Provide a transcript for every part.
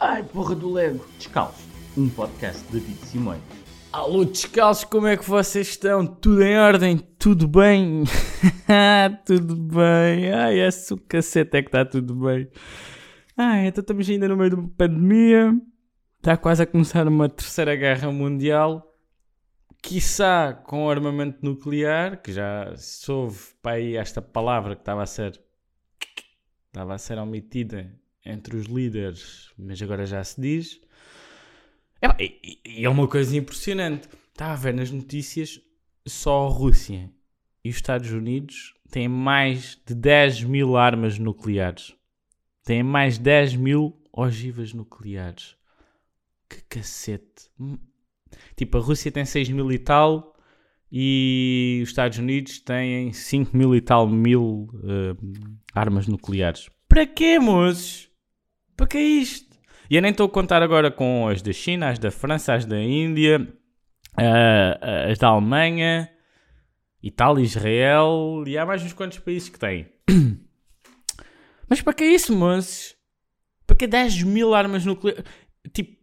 Ai, porra do Lego. Descalço, um podcast de David Simões. Alô, descalços, como é que vocês estão? Tudo em ordem? Tudo bem? tudo bem. Ai, esse o cacete é que está tudo bem. Ai, então estamos ainda no meio de uma pandemia. Está quase a começar uma terceira guerra mundial. Quiçá com armamento nuclear, que já soube para aí esta palavra que estava a ser estava a ser omitida entre os líderes, mas agora já se diz. É, e é uma coisa impressionante. Estava a ver nas notícias só a Rússia e os Estados Unidos têm mais de 10 mil armas nucleares. Têm mais de 10 mil ogivas nucleares. Que cacete. Tipo, a Rússia tem 6 mil e tal e os Estados Unidos têm 5 mil e tal mil uh, armas nucleares. Para quê, moços? Para que é isto? E eu nem estou a contar agora com as da China, as da França, as da Índia, uh, as da Alemanha, Itália, Israel e há mais uns quantos países que têm. Mas para que é isso, moços? Para que 10 mil armas nucleares? Tipo,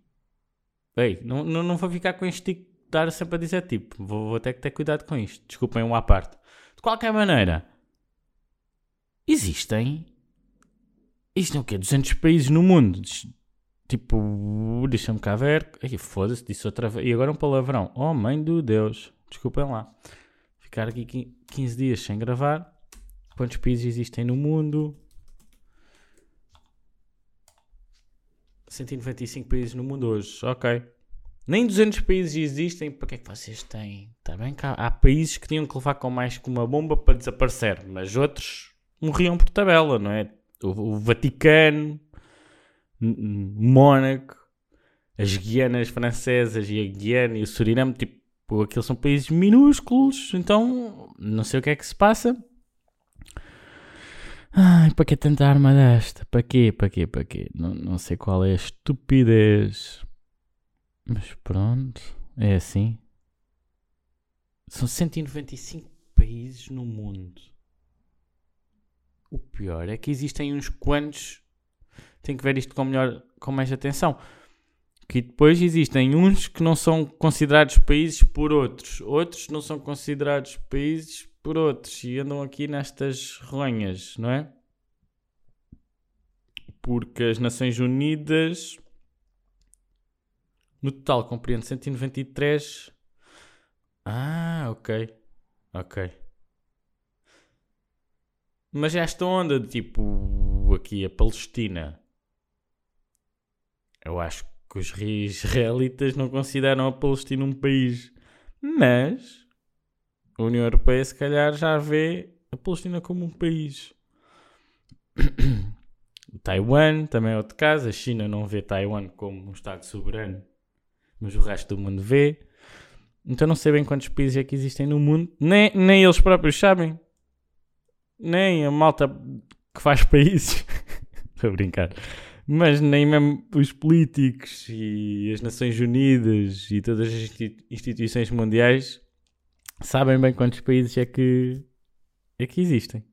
ei, não, não, não vou ficar com este estar sempre a dizer tipo, vou, vou ter que ter cuidado com isto. Desculpem uma à parte. De qualquer maneira, existem. Isto é o quê? 200 países no mundo. Tipo, deixa-me cá ver. Foda-se, disse outra vez. E agora um palavrão. Oh, mãe do Deus. Desculpem lá. Ficar aqui 15 dias sem gravar. Quantos países existem no mundo? 195 países no mundo hoje. Ok. Nem 200 países existem, para que é que vocês têm? Está bem cá. Há países que tinham que levar com mais que uma bomba para desaparecer, mas outros morriam por tabela, não é? O, Vaticano, Mónaco, as Guianas francesas e a Guiana e o Suriname, tipo, aqueles são países minúsculos, então não sei o que é que se passa. Ai, para que tanta arma desta? Para quê? Para quê? Para quê? Não, não sei qual é a estupidez mas pronto, é assim. São 195 países no mundo. O pior é que existem uns quantos. Tem que ver isto com, melhor, com mais atenção. Que depois existem uns que não são considerados países por outros, outros não são considerados países por outros e andam aqui nestas ronhas, não é? Porque as Nações Unidas no total compreende 193. Ah, ok. Ok. Mas esta onda de tipo aqui a Palestina. Eu acho que os israelitas não consideram a Palestina um país. Mas a União Europeia se calhar já vê a Palestina como um país. Taiwan também é outro caso. A China não vê Taiwan como um Estado soberano mas o resto do mundo vê. Então não sei bem quantos países é que existem no mundo, nem, nem eles próprios sabem, nem a malta que faz países. Estou a brincar. Mas nem mesmo os políticos e as Nações Unidas e todas as instituições mundiais sabem bem quantos países é que, é que existem.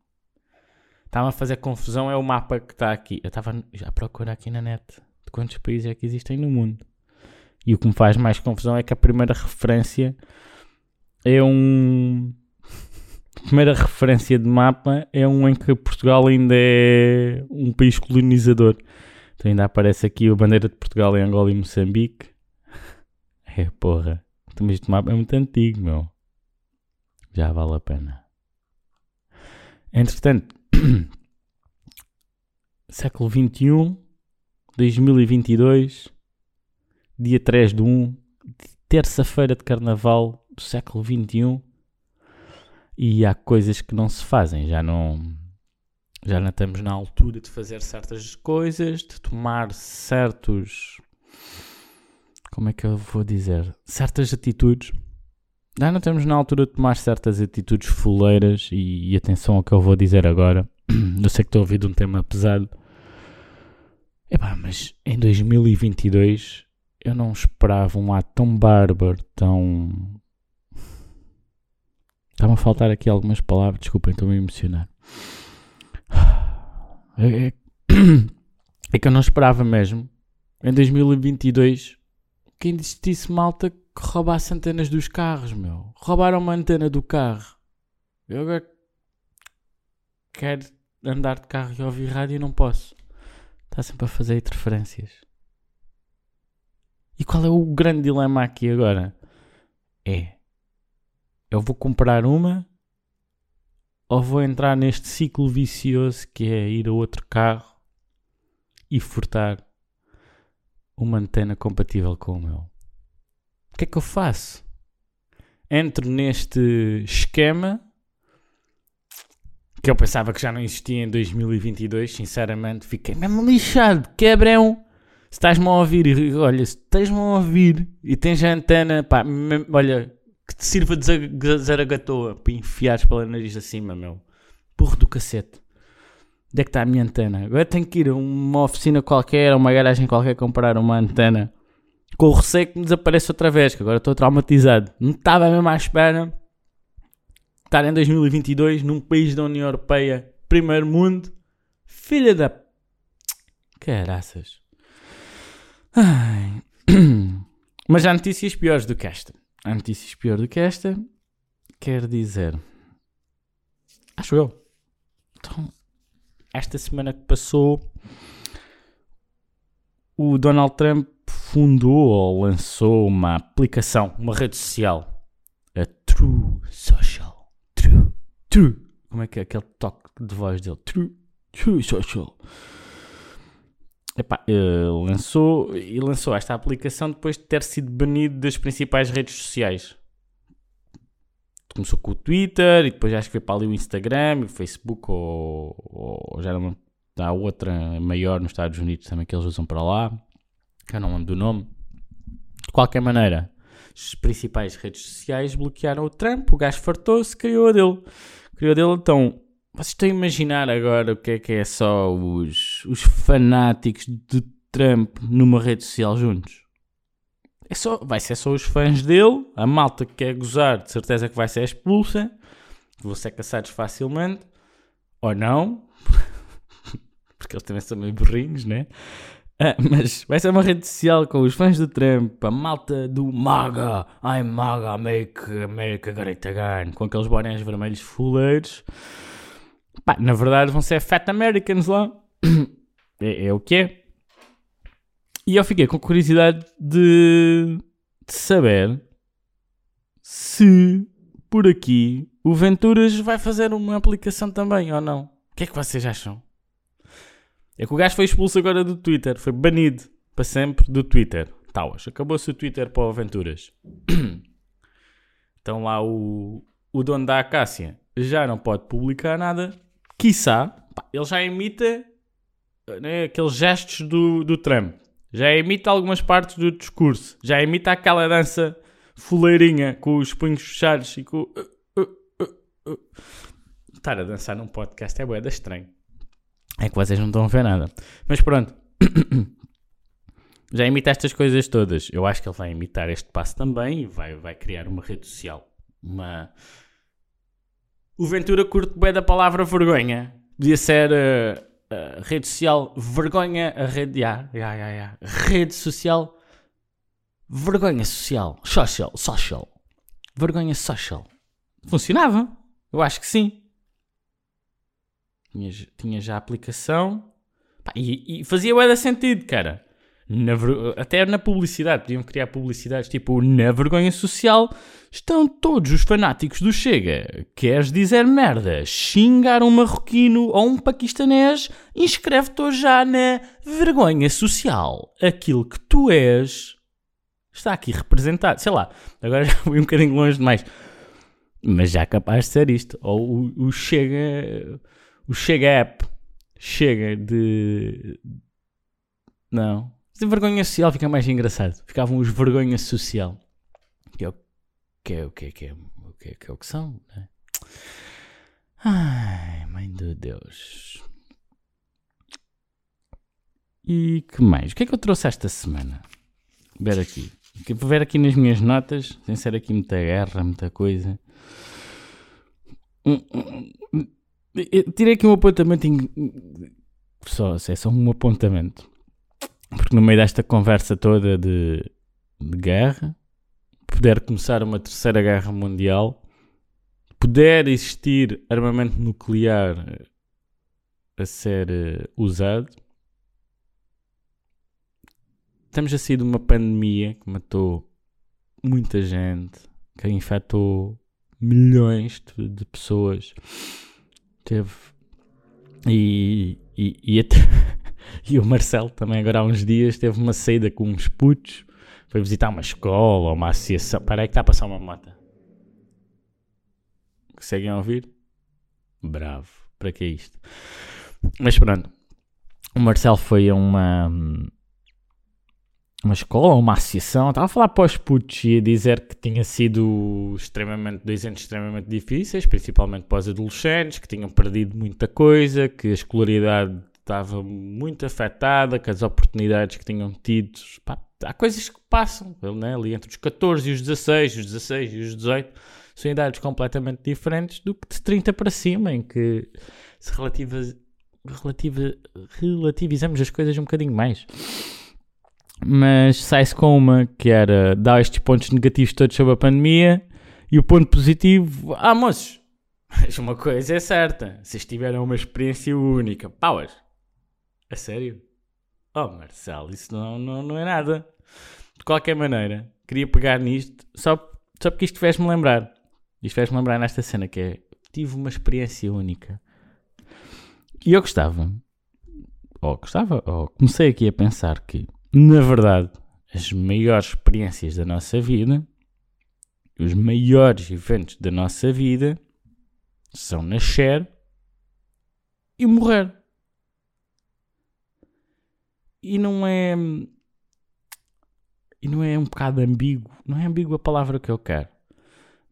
Estava a fazer confusão, é o mapa que está aqui. Eu estava a procurar aqui na net de quantos países é que existem no mundo. E o que me faz mais confusão é que a primeira referência é um. Primeira referência de mapa é um em que Portugal ainda é um país colonizador. Então ainda aparece aqui a bandeira de Portugal em Angola e Moçambique. É porra. Então, este mapa é muito antigo, meu. Já vale a pena. Entretanto, século XXI, 2022 dia 3 de 1, terça-feira de carnaval do século XXI. E há coisas que não se fazem, já não, já não estamos na altura de fazer certas coisas, de tomar certos. Como é que eu vou dizer? Certas atitudes. Já não estamos na altura de tomar certas atitudes fuleiras e, e atenção ao que eu vou dizer agora. Eu sei que estou a ouvir um tema pesado. Epá, mas em 2022 eu não esperava um ato tão bárbaro, tão. Está-me a faltar aqui algumas palavras, desculpem, estou-me a emocionar. É, é, é, que eu não esperava mesmo em 2022, quem disse malta que roubasse antenas dos carros, meu. Roubaram uma antena do carro. Eu agora quero andar de carro e ouvir rádio e não posso. Está sempre a fazer interferências. E qual é o grande dilema aqui agora? É: eu vou comprar uma ou vou entrar neste ciclo vicioso que é ir a outro carro e furtar uma antena compatível com o meu? O que é que eu faço? Entro neste esquema que eu pensava que já não existia em 2022, sinceramente, fiquei mesmo lixado, quebrão. Se estás-me a ouvir, olha, se estás-me a ouvir e tens a antena, pá, olha, que te sirva de zaragatoa para enfiares pela nariz acima, meu. Burro do cacete. Onde é que está a minha antena? Agora tenho que ir a uma oficina qualquer, a uma garagem qualquer, comprar uma antena. Com o receio que me desapareça outra vez, que agora estou traumatizado. Não estava mesmo à espera estar em 2022 num país da União Europeia, primeiro mundo, filha da. Caraças. Ai. Mas há notícias piores do que esta. Há notícias piores do que esta. Quer dizer. Acho eu. Então, esta semana que passou, o Donald Trump fundou ou lançou uma aplicação, uma rede social, a True Social. True. Como é que é aquele toque de voz dele? True. True Social. Epá, uh, lançou, e lançou esta aplicação depois de ter sido banido das principais redes sociais. Começou com o Twitter e depois acho que foi para ali o Instagram, o Facebook ou, ou já não há outra maior nos Estados Unidos também que eles usam para lá. Que eu não lembro do nome. De qualquer maneira, as principais redes sociais bloquearam o Trump, o gajo fartou-se, criou a dele criou dele. Então, vocês estão a imaginar agora o que é que é só os, os fanáticos de Trump numa rede social juntos? É só, vai ser só os fãs dele, a malta que quer gozar, de certeza que vai ser expulsa, vão ser caçados facilmente, ou não, porque eles também são meio burrinhos, né? Ah, mas vai ser uma rede social com os fãs do Trump, a malta do MAGA, I'm MAGA, make America great again, com aqueles bonés vermelhos fuleiros. Pá, na verdade vão ser Fat Americans lá. É, é, o que é. E eu fiquei com curiosidade de, de saber se por aqui o Venturas vai fazer uma aplicação também ou não. O que é que vocês acham? É que o gajo foi expulso agora do Twitter, foi banido para sempre do Twitter. Tauas, acabou-se o Twitter para o Aventuras. então lá o, o dono da Acácia já não pode publicar nada. Quiçá, pá, ele já imita né, aqueles gestos do, do Trump. Já imita algumas partes do discurso. Já imita aquela dança fuleirinha com os punhos fechados e com. Uh, uh, uh, Estar a dançar num podcast é boeda estranho. É que vocês não estão a ver nada. Mas pronto. Já imita estas coisas todas. Eu acho que ele vai imitar este passo também e vai, vai criar uma rede social. Uma. O Ventura curte bem da palavra vergonha. Podia ser uh, uh, rede social vergonha a rede. Yeah, yeah, yeah, yeah. Rede social vergonha social. Social. Social. Vergonha social. Funcionava. Eu acho que sim tinha, tinha já a aplicação pá, e, e, fazia bué sentido, cara. Na, até na publicidade, podiam criar publicidades tipo na vergonha social estão todos os fanáticos do Chega. Queres dizer merda? Xingar um marroquino ou um paquistanês? Inscreve-te já na vergonha social. Aquilo que tu és está aqui representado. Sei lá, agora já fui um bocadinho longe demais. Mas já capaz de ser isto. Ou o, o Chega o Chega App chega de. Não. De vergonha social fica mais engraçado. Ficavam os vergonha social. Que é o que é o que é, que é, o que é, que é o que são, né? Ai, mãe de Deus. E que mais? O que é que eu trouxe esta semana? Ver aqui. Vou ver aqui nas minhas notas, sem ser aqui muita guerra, muita coisa. Hum, hum, hum. Eu tirei aqui um apontamento. Em... Só, é só um apontamento. Porque no meio desta conversa toda de, de guerra, puder começar uma terceira guerra mundial, puder existir armamento nuclear a ser uh, usado, estamos a sair de uma pandemia que matou muita gente, que infectou milhões de, de pessoas. Teve. E, e, e, até, e, o Marcelo também, agora há uns dias, teve uma saída com uns putos. Foi visitar uma escola ou uma associação. Para que está a passar uma moto. Conseguem ouvir? Bravo. Para que é isto? Mas pronto. O Marcelo foi a uma uma escola, uma associação, estava a falar para os putos e a dizer que tinha sido extremamente, dois anos extremamente difíceis, principalmente para os adolescentes, que tinham perdido muita coisa, que a escolaridade estava muito afetada, que as oportunidades que tinham tido, pá, há coisas que passam, né? ali entre os 14 e os 16, os 16 e os 18, são idades completamente diferentes do que de 30 para cima, em que se relativa, relativizamos as coisas um bocadinho mais mas sai-se com uma que era dar estes pontos negativos todos sobre a pandemia e o ponto positivo, ah moços, mas uma coisa é certa, vocês tiveram uma experiência única, pauas, a sério? Oh Marcelo, isso não, não, não é nada. De qualquer maneira, queria pegar nisto só, só porque isto fez-me lembrar. Isto fez-me lembrar nesta cena que é, tive uma experiência única. E eu gostava, ou gostava, ou comecei aqui a pensar que na verdade, as maiores experiências da nossa vida, os maiores eventos da nossa vida, são nascer e morrer. E não é. E não é um bocado ambíguo. Não é ambíguo a palavra que eu quero.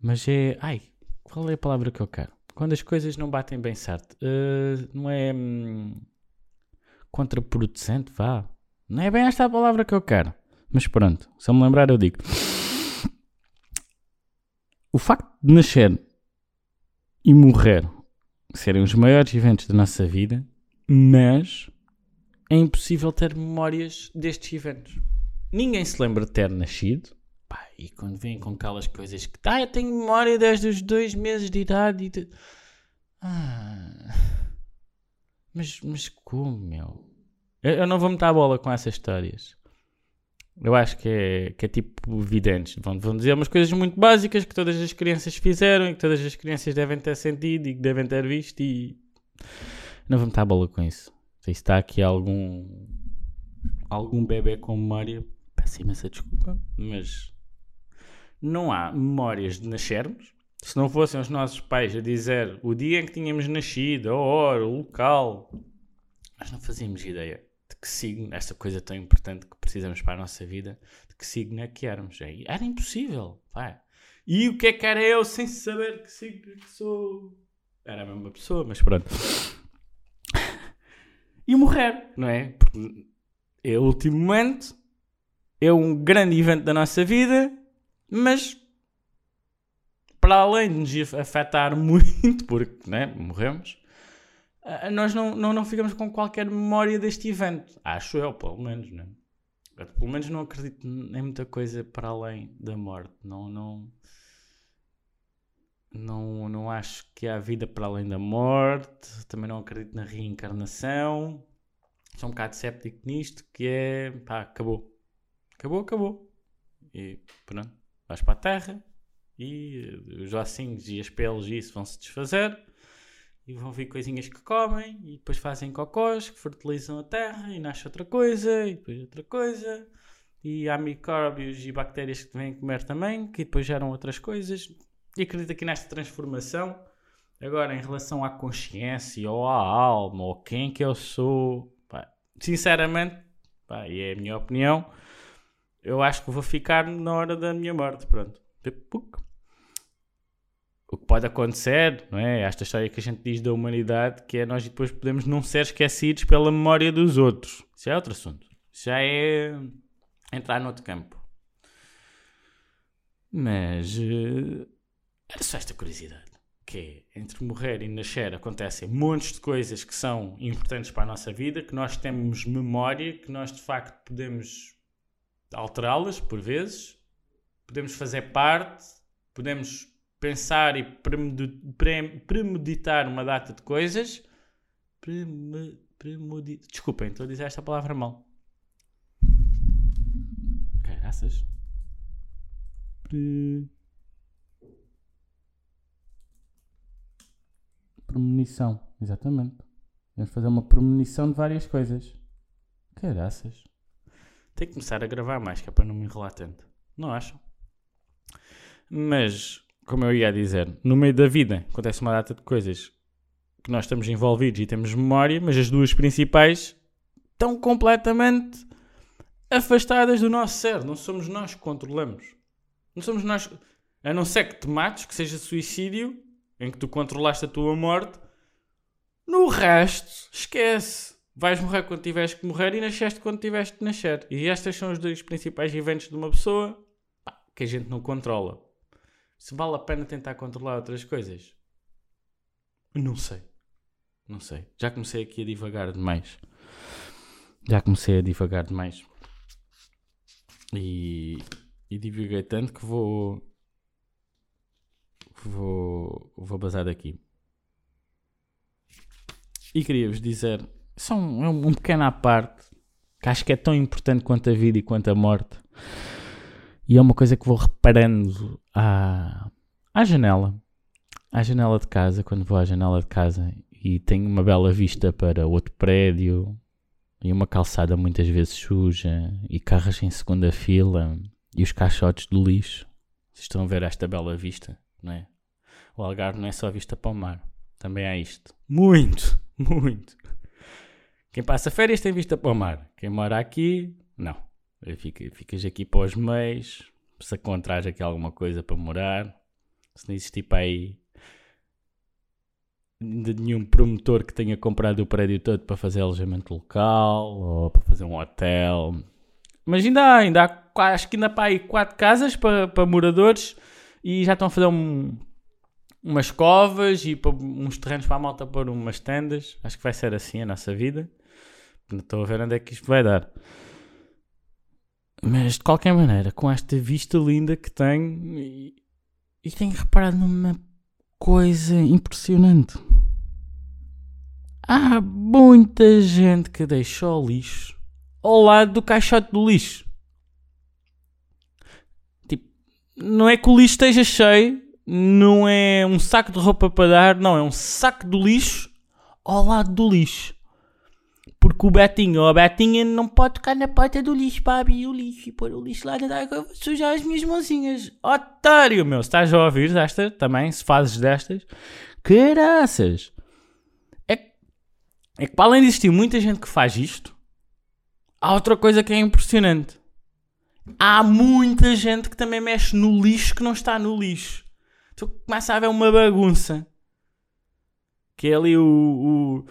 Mas é. Ai, qual é a palavra que eu quero? Quando as coisas não batem bem certo. Uh, não é. Hum, contraproducente, vá. Não é bem esta a palavra que eu quero. Mas pronto, se eu me lembrar, eu digo. O facto de nascer e morrer serem os maiores eventos da nossa vida, mas é impossível ter memórias destes eventos. Ninguém se lembra de ter nascido. Pá, e quando vêm com aquelas coisas que. Ah, eu tenho memória desde os dois meses de idade. De... Ah. Mas, mas como, meu? Eu, eu não vou meter a bola com essas histórias. Eu acho que é, que é tipo videntes. Vão, vão dizer umas coisas muito básicas que todas as crianças fizeram e que todas as crianças devem ter sentido e que devem ter visto e não vou meter a bola com isso. Se está aqui algum algum bebê com memória, peço imensa desculpa, mas não há memórias de nascermos. Se não fossem os nossos pais a dizer o dia em que tínhamos nascido, a hora, o local, nós não fazíamos ideia de que signo, esta coisa tão importante que precisamos para a nossa vida, de que signo é que éramos. É, era impossível. Vai. E o que é que era eu sem saber que signo é que sou? Era a mesma pessoa, mas pronto. E morrer, não é? Porque é o último momento, é um grande evento da nossa vida, mas para além de nos afetar muito, porque né, morremos, ah, nós não, não, não ficamos com qualquer memória deste evento. Acho eu, pelo menos, né? Pelo menos não acredito em muita coisa para além da morte. Não, não, não, não acho que há vida para além da morte. Também não acredito na reencarnação. Sou um bocado séptico nisto, que é, pá, acabou. Acabou, acabou. E pronto, vais para a Terra e os ossinhos e as peles e isso vão se desfazer e vão vir coisinhas que comem e depois fazem cocós que fertilizam a terra e nasce outra coisa e depois outra coisa e há micróbios e bactérias que vêm comer também que depois geram outras coisas e acredito aqui nesta transformação agora em relação à consciência ou à alma ou quem que eu sou pá, sinceramente pá, e é a minha opinião eu acho que vou ficar na hora da minha morte pronto o que pode acontecer, não é? Esta história que a gente diz da humanidade, que é nós depois podemos não ser esquecidos pela memória dos outros. Isso é outro assunto. Isso já é entrar noutro campo. Mas uh, era só esta curiosidade. que é, entre morrer e nascer acontecem montes de coisas que são importantes para a nossa vida, que nós temos memória, que nós de facto podemos alterá-las por vezes, podemos fazer parte, podemos pensar e premeditar uma data de coisas. Desculpem, estou a dizer esta palavra mal. Caraças. Pre... Premonição, exatamente. Vamos fazer uma premonição de várias coisas. Caraças. Tenho que começar a gravar mais, que é para não me enrolar tanto. Não acham? Mas, como eu ia dizer, no meio da vida acontece uma data de coisas que nós estamos envolvidos e temos memória, mas as duas principais estão completamente afastadas do nosso ser. Não somos nós que controlamos. Não somos nós. A não ser que te mates, que seja suicídio, em que tu controlaste a tua morte. No resto, esquece. Vais morrer quando tiveres que morrer e nasceste quando tiveste que nascer. E estes são os dois principais eventos de uma pessoa pá, que a gente não controla. Se vale a pena tentar controlar outras coisas? Não sei. Não sei. Já comecei aqui a divagar demais. Já comecei a divagar demais. E, e divaguei tanto que vou. Vou. Vou bazar daqui. E queria-vos dizer. Só um, um, um pequeno à parte. Que acho que é tão importante quanto a vida e quanto a morte. E é uma coisa que vou reparando à, à janela. À janela de casa, quando vou à janela de casa e tenho uma bela vista para outro prédio e uma calçada muitas vezes suja e carros em segunda fila e os caixotes do lixo. Vocês estão a ver esta bela vista, não é? O Algarve não é só vista para o mar, também há isto. Muito, muito. Quem passa férias tem vista para o mar. Quem mora aqui, não. Fica, ficas aqui para os meios, se encontrares aqui alguma coisa para morar, se não existir para aí de nenhum promotor que tenha comprado o prédio todo para fazer alojamento local ou para fazer um hotel. Mas ainda há, ainda há, acho que ainda há para aí quatro casas para, para moradores e já estão a fazer um, umas covas e uns terrenos para a malta pôr umas tendas. Acho que vai ser assim a nossa vida. Estou a ver onde é que isto vai dar. Mas de qualquer maneira, com esta vista linda que tenho, e, e tenho reparado numa coisa impressionante. Há muita gente que deixa o lixo ao lado do caixote do lixo. Tipo, não é que o lixo esteja cheio, não é um saco de roupa para dar, não, é um saco de lixo ao lado do lixo. Porque o Betinho ou a Betinha não pode tocar na porta do lixo para abrir o lixo e pôr o lixo lá dentro sujar as minhas mãozinhas. Otário, meu. Se estás a ouvir esta também, se fazes destas, caraças. É, é que para além de existir muita gente que faz isto, há outra coisa que é impressionante. Há muita gente que também mexe no lixo que não está no lixo. Tu começa a haver uma bagunça. Que é ali o,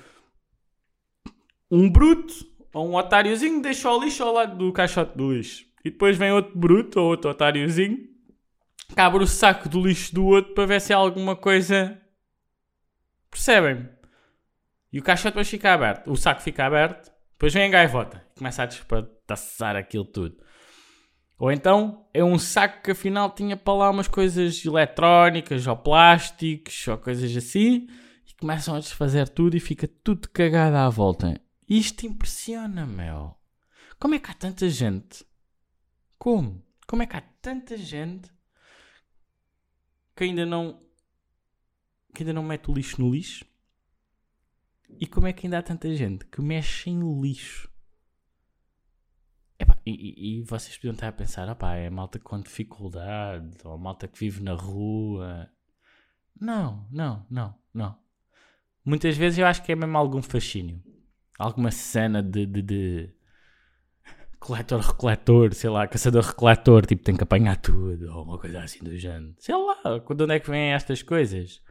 o um bruto ou um otáriozinho deixa o lixo ao lado do caixote do lixo. E depois vem outro bruto ou outro otáriozinho que abre o saco do lixo do outro para ver se há alguma coisa. Percebem? E o caixote depois fica aberto. O saco fica aberto. Depois vem a gaivota começa a despedaçar aquilo tudo. Ou então é um saco que afinal tinha para lá umas coisas eletrónicas ou plásticos ou coisas assim e começam a desfazer tudo e fica tudo cagado à volta. Isto impressiona, meu. Como é que há tanta gente? Como? Como é que há tanta gente que ainda não que ainda não mete o lixo no lixo? E como é que ainda há tanta gente que mexe em lixo? E, e, vocês podiam estar a pensar, opá, é malta com dificuldade, ou malta que vive na rua. Não, não, não, não. Muitas vezes eu acho que é mesmo algum fascínio alguma cena de, de, de coletor-recoletor, sei lá, caçador-recoletor, tipo, tem que apanhar tudo, ou uma coisa assim do género. Sei lá, de onde é que vêm estas coisas?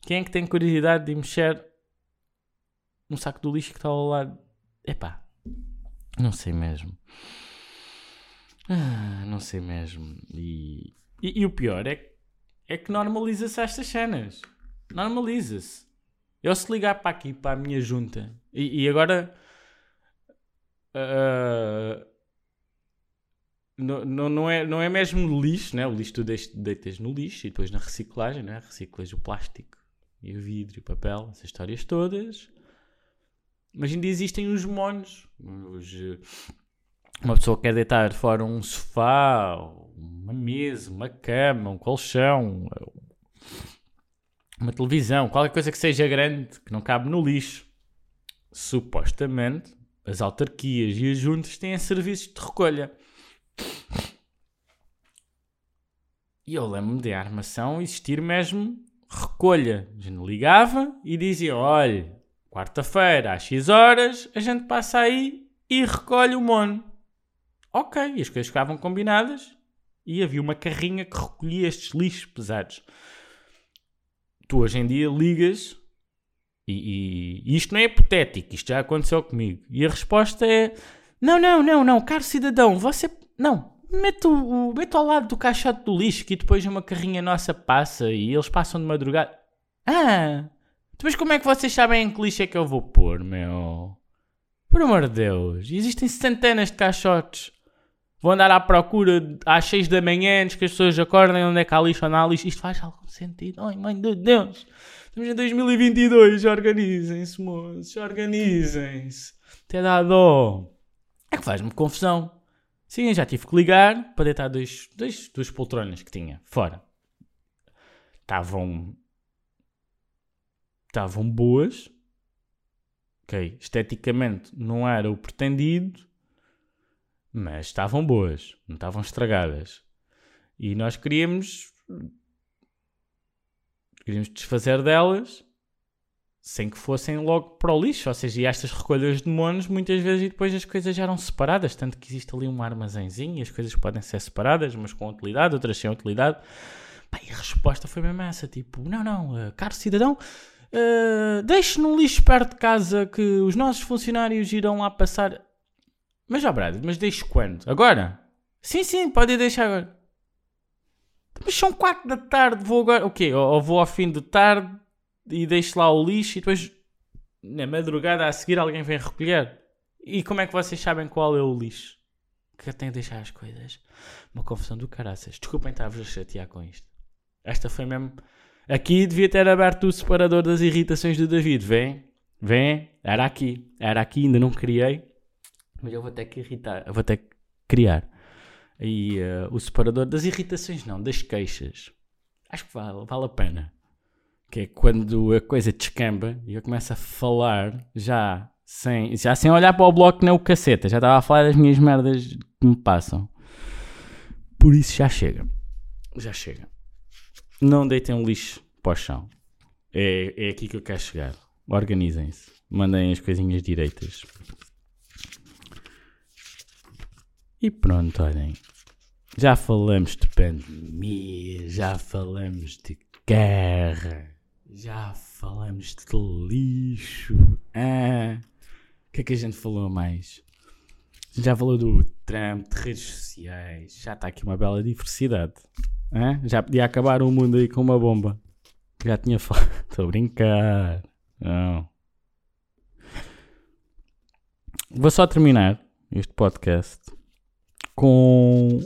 Quem é que tem curiosidade de mexer num saco do lixo que está ao lado? Epá, não sei mesmo. Ah, não sei mesmo. E, e, e o pior é, é que normaliza-se estas cenas. Normaliza-se. Eu se ligar para aqui, para a minha junta, e, e agora. Uh, não, não, não, é, não é mesmo lixo, né? O lixo tu deitas no lixo e depois na reciclagem, né? Reciclas o plástico e o vidro e o papel, essas histórias todas. Mas ainda existem os monos. Os, uma pessoa quer deitar fora um sofá, uma mesa, uma cama, um colchão, uma televisão, qualquer coisa que seja grande, que não cabe no lixo. Supostamente, as autarquias e as juntas têm serviços de recolha. E eu lembro-me de armação existir mesmo recolha. A gente ligava e dizia: olha, quarta-feira às X horas a gente passa aí e recolhe o mono. Ok, e as coisas ficavam combinadas e havia uma carrinha que recolhia estes lixos pesados. Tu hoje em dia ligas e, e, isto não é hipotético, isto já aconteceu comigo. E a resposta é: não, não, não, não, caro cidadão, você. Não, mete, o, mete ao lado do caixote do lixo que depois uma carrinha nossa passa e eles passam de madrugada. Ah, depois como é que vocês sabem em que lixo é que eu vou pôr, meu? Por amor de Deus, existem centenas de caixotes. Vou andar à procura às 6 da manhã antes que as pessoas acordem onde é que há lixo ou não há lixo. Isto faz algum sentido? Ai, mãe de Deus. Estamos em 2022. Organizem-se, moços. Organizem-se. Até dá dó. É que faz-me confusão. Sim, já tive que ligar para deitar dois, dois, duas poltronas que tinha fora. Estavam. Estavam boas. Ok. Esteticamente não era o pretendido mas estavam boas, não estavam estragadas. E nós queríamos queríamos desfazer delas sem que fossem logo para o lixo. Ou seja, e estas recolhas de monos muitas vezes e depois as coisas já eram separadas, tanto que existe ali um armazenzinho e as coisas podem ser separadas, umas com utilidade, outras sem utilidade. Pá, e a resposta foi mesmo essa, tipo, não, não, uh, caro cidadão, uh, deixe no lixo perto de casa que os nossos funcionários irão lá passar. Mas já, Brad, mas deixo quando? Agora? Sim, sim, pode deixar agora. Mas são 4 da tarde, vou agora. O quê? Ou vou ao fim de tarde e deixo lá o lixo e depois na madrugada a seguir alguém vem recolher. E como é que vocês sabem qual é o lixo? Que eu tenho de deixar as coisas. Uma confusão do caraças. Desculpem estar-vos a chatear com isto. Esta foi mesmo. Aqui devia ter aberto o separador das irritações do David. Vem, vem. Era aqui. Era aqui, ainda não criei. Mas eu vou ter que irritar, vou ter que criar. E uh, o separador das irritações, não, das queixas. Acho que vale, vale a pena. Que é quando a coisa descamba e eu começo a falar já sem, já sem olhar para o bloco nem o caceta. Já estava a falar das minhas merdas que me passam. Por isso já chega. Já chega. Não deitem lixo para o chão. É, é aqui que eu quero chegar. Organizem-se. Mandem as coisinhas direitas. E pronto, olhem. Já falamos de pandemia, já falamos de guerra, já falamos de lixo. Ah, o que é que a gente falou mais? Já falou do Trump, de redes sociais. Já está aqui uma bela diversidade. Ah, já podia acabar o mundo aí com uma bomba. Já tinha falado. Estou a brincar. Não. Vou só terminar este podcast com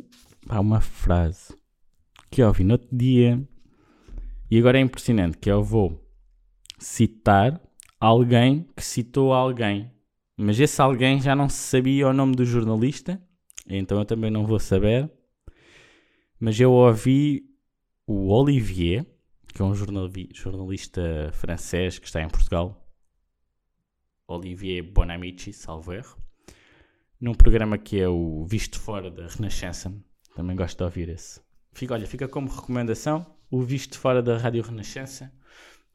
há uma frase que eu ouvi no outro dia e agora é impressionante que eu vou citar alguém que citou alguém mas esse alguém já não sabia o nome do jornalista então eu também não vou saber mas eu ouvi o Olivier que é um jornalista francês que está em Portugal Olivier Bonamici, salvo erro num programa que é o Visto Fora da Renascença. Também gosto de ouvir esse. Fica, olha, fica como recomendação o Visto Fora da Rádio Renascença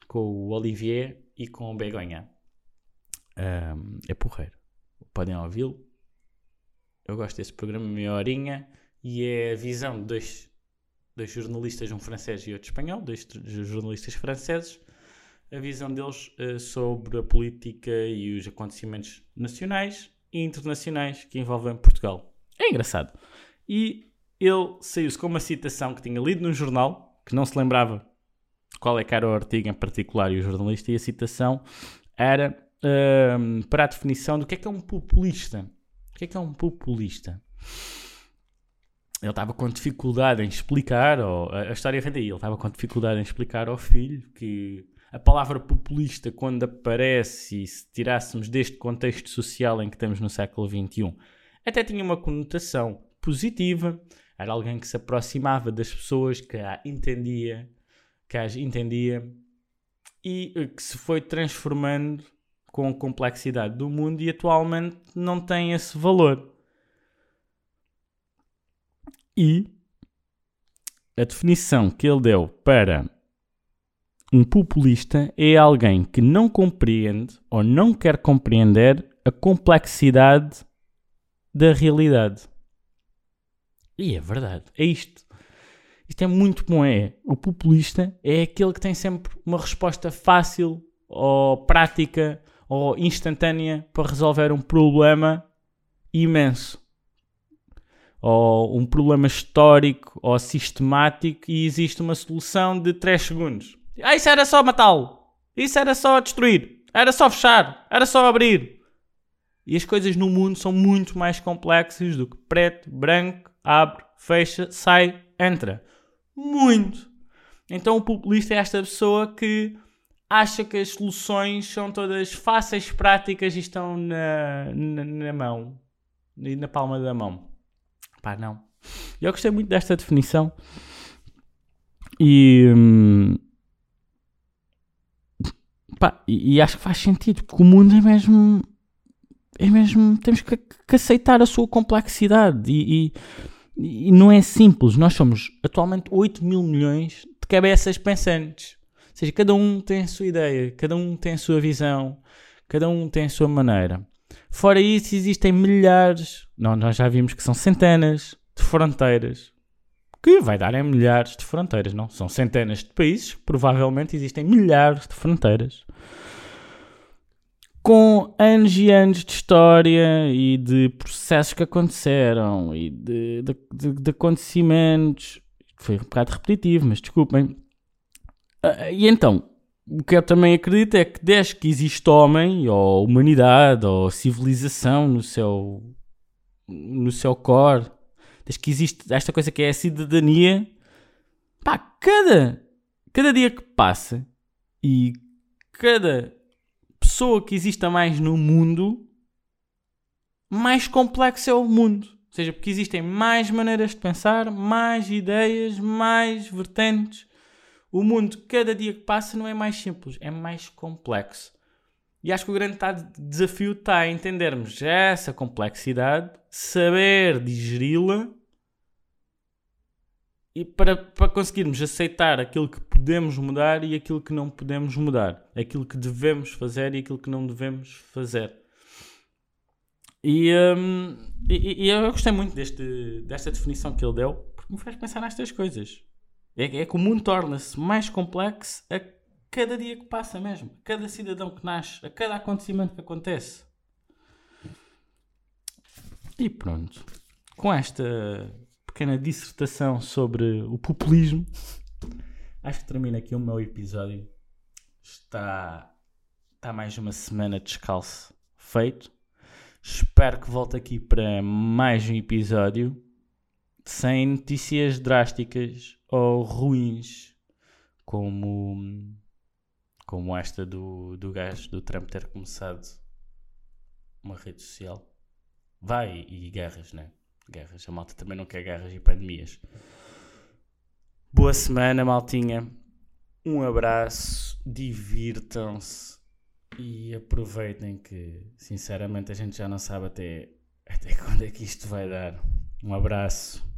com o Olivier e com o Begonha. É porreiro. Podem ouvi-lo. Eu gosto desse programa, meia horinha, e é a visão de dois, dois jornalistas, um francês e outro espanhol, dois jornalistas franceses, a visão deles uh, sobre a política e os acontecimentos nacionais e internacionais que envolvem Portugal. É engraçado. E ele saiu-se com uma citação que tinha lido num jornal, que não se lembrava qual é que era o artigo em particular e o jornalista, e a citação era para a definição do que é que é um populista. O que é que é um populista? Ele estava com dificuldade em explicar, ou, a história vem daí, ele estava com dificuldade em explicar ao filho que a palavra populista, quando aparece, e se tirássemos deste contexto social em que estamos no século XXI, até tinha uma conotação positiva, era alguém que se aproximava das pessoas, que a entendia, que as entendia e eh, que se foi transformando com a complexidade do mundo e atualmente não tem esse valor. E a definição que ele deu para um populista é alguém que não compreende ou não quer compreender a complexidade da realidade. E é verdade, é isto. Isto é muito bom. É o populista é aquele que tem sempre uma resposta fácil ou prática ou instantânea para resolver um problema imenso ou um problema histórico ou sistemático e existe uma solução de 3 segundos. Ah, isso era só matá-lo. Isso era só destruir. Era só fechar. Era só abrir. E as coisas no mundo são muito mais complexas do que preto, branco, abre, fecha, sai, entra. Muito. Então o populista é esta pessoa que acha que as soluções são todas fáceis, práticas e estão na, na, na mão. E na palma da mão. Pá, não. Eu gostei muito desta definição. E, hum, pá, e, e, acho que faz sentido, porque o mundo é mesmo. É mesmo. Temos que, que aceitar a sua complexidade. E, e, e, não é simples. Nós somos atualmente 8 mil milhões de cabeças pensantes. Seja, cada um tem a sua ideia, cada um tem a sua visão, cada um tem a sua maneira. Fora isso, existem milhares, não, nós já vimos que são centenas de fronteiras, que vai dar em milhares de fronteiras, não? São centenas de países, provavelmente existem milhares de fronteiras. Com anos e anos de história e de processos que aconteceram e de, de, de, de acontecimentos. Foi um bocado repetitivo, mas desculpem. Uh, e então, o que eu também acredito é que desde que existe homem, ou humanidade, ou civilização no seu, no seu core, desde que existe esta coisa que é a cidadania, pá, cada, cada dia que passa e cada pessoa que exista mais no mundo, mais complexo é o mundo. Ou seja, porque existem mais maneiras de pensar, mais ideias, mais vertentes o mundo, cada dia que passa, não é mais simples, é mais complexo. E acho que o grande desafio está em entendermos essa complexidade, saber digeri-la e para, para conseguirmos aceitar aquilo que podemos mudar e aquilo que não podemos mudar, aquilo que devemos fazer e aquilo que não devemos fazer. E, um, e, e eu gostei muito deste, desta definição que ele deu, porque me faz pensar nestas coisas. É, é que o mundo torna-se mais complexo a cada dia que passa mesmo. A cada cidadão que nasce, a cada acontecimento que acontece. E pronto. Com esta pequena dissertação sobre o populismo, acho que termina aqui o meu episódio. Está, está mais uma semana descalço feito. Espero que volte aqui para mais um episódio sem notícias drásticas ou ruins, como, como esta do, do gajo do Trump ter começado uma rede social. Vai e guerras, né? Guerras. A malta também não quer guerras e pandemias. Boa semana, maltinha. Um abraço, divirtam-se e aproveitem que, sinceramente, a gente já não sabe até, até quando é que isto vai dar. Um abraço.